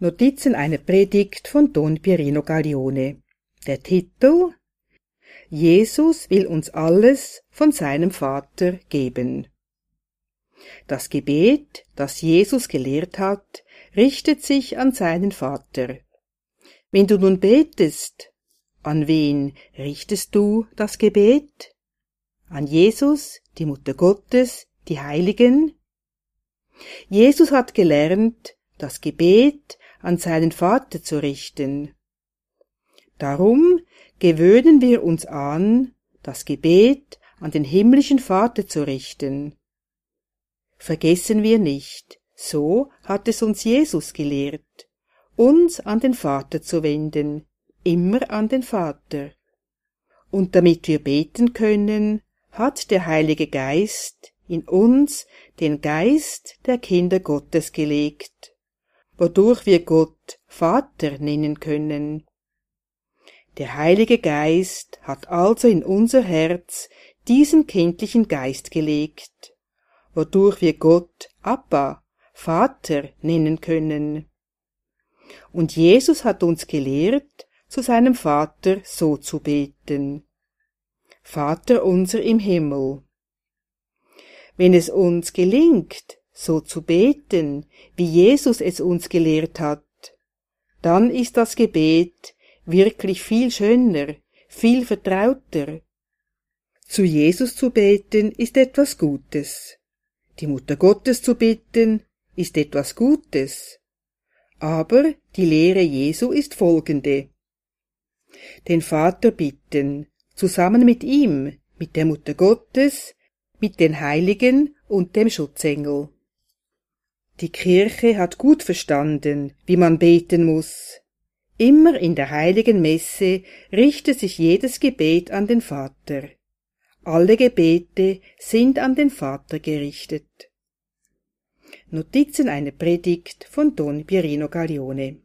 Notizen einer Predigt von Don Pierino Gaglione. Der Titel Jesus will uns alles von seinem Vater geben. Das Gebet, das Jesus gelehrt hat, richtet sich an seinen Vater. Wenn du nun betest, an wen richtest du das Gebet? An Jesus, die Mutter Gottes, die Heiligen? Jesus hat gelernt, das Gebet an seinen Vater zu richten. Darum gewöhnen wir uns an, das Gebet an den himmlischen Vater zu richten. Vergessen wir nicht, so hat es uns Jesus gelehrt, uns an den Vater zu wenden, immer an den Vater. Und damit wir beten können, hat der Heilige Geist in uns den Geist der Kinder Gottes gelegt wodurch wir Gott Vater nennen können. Der Heilige Geist hat also in unser Herz diesen kindlichen Geist gelegt, wodurch wir Gott Abba, Vater nennen können. Und Jesus hat uns gelehrt, zu seinem Vater so zu beten. Vater unser im Himmel. Wenn es uns gelingt, so zu beten, wie Jesus es uns gelehrt hat, dann ist das Gebet wirklich viel schöner, viel vertrauter. Zu Jesus zu beten ist etwas Gutes. Die Mutter Gottes zu bitten ist etwas Gutes. Aber die Lehre Jesu ist folgende. Den Vater bitten, zusammen mit ihm, mit der Mutter Gottes, mit den Heiligen und dem Schutzengel. Die Kirche hat gut verstanden, wie man beten muss. Immer in der heiligen Messe richtet sich jedes Gebet an den Vater. Alle Gebete sind an den Vater gerichtet. Notizen einer Predigt von Don Pierino Gaglione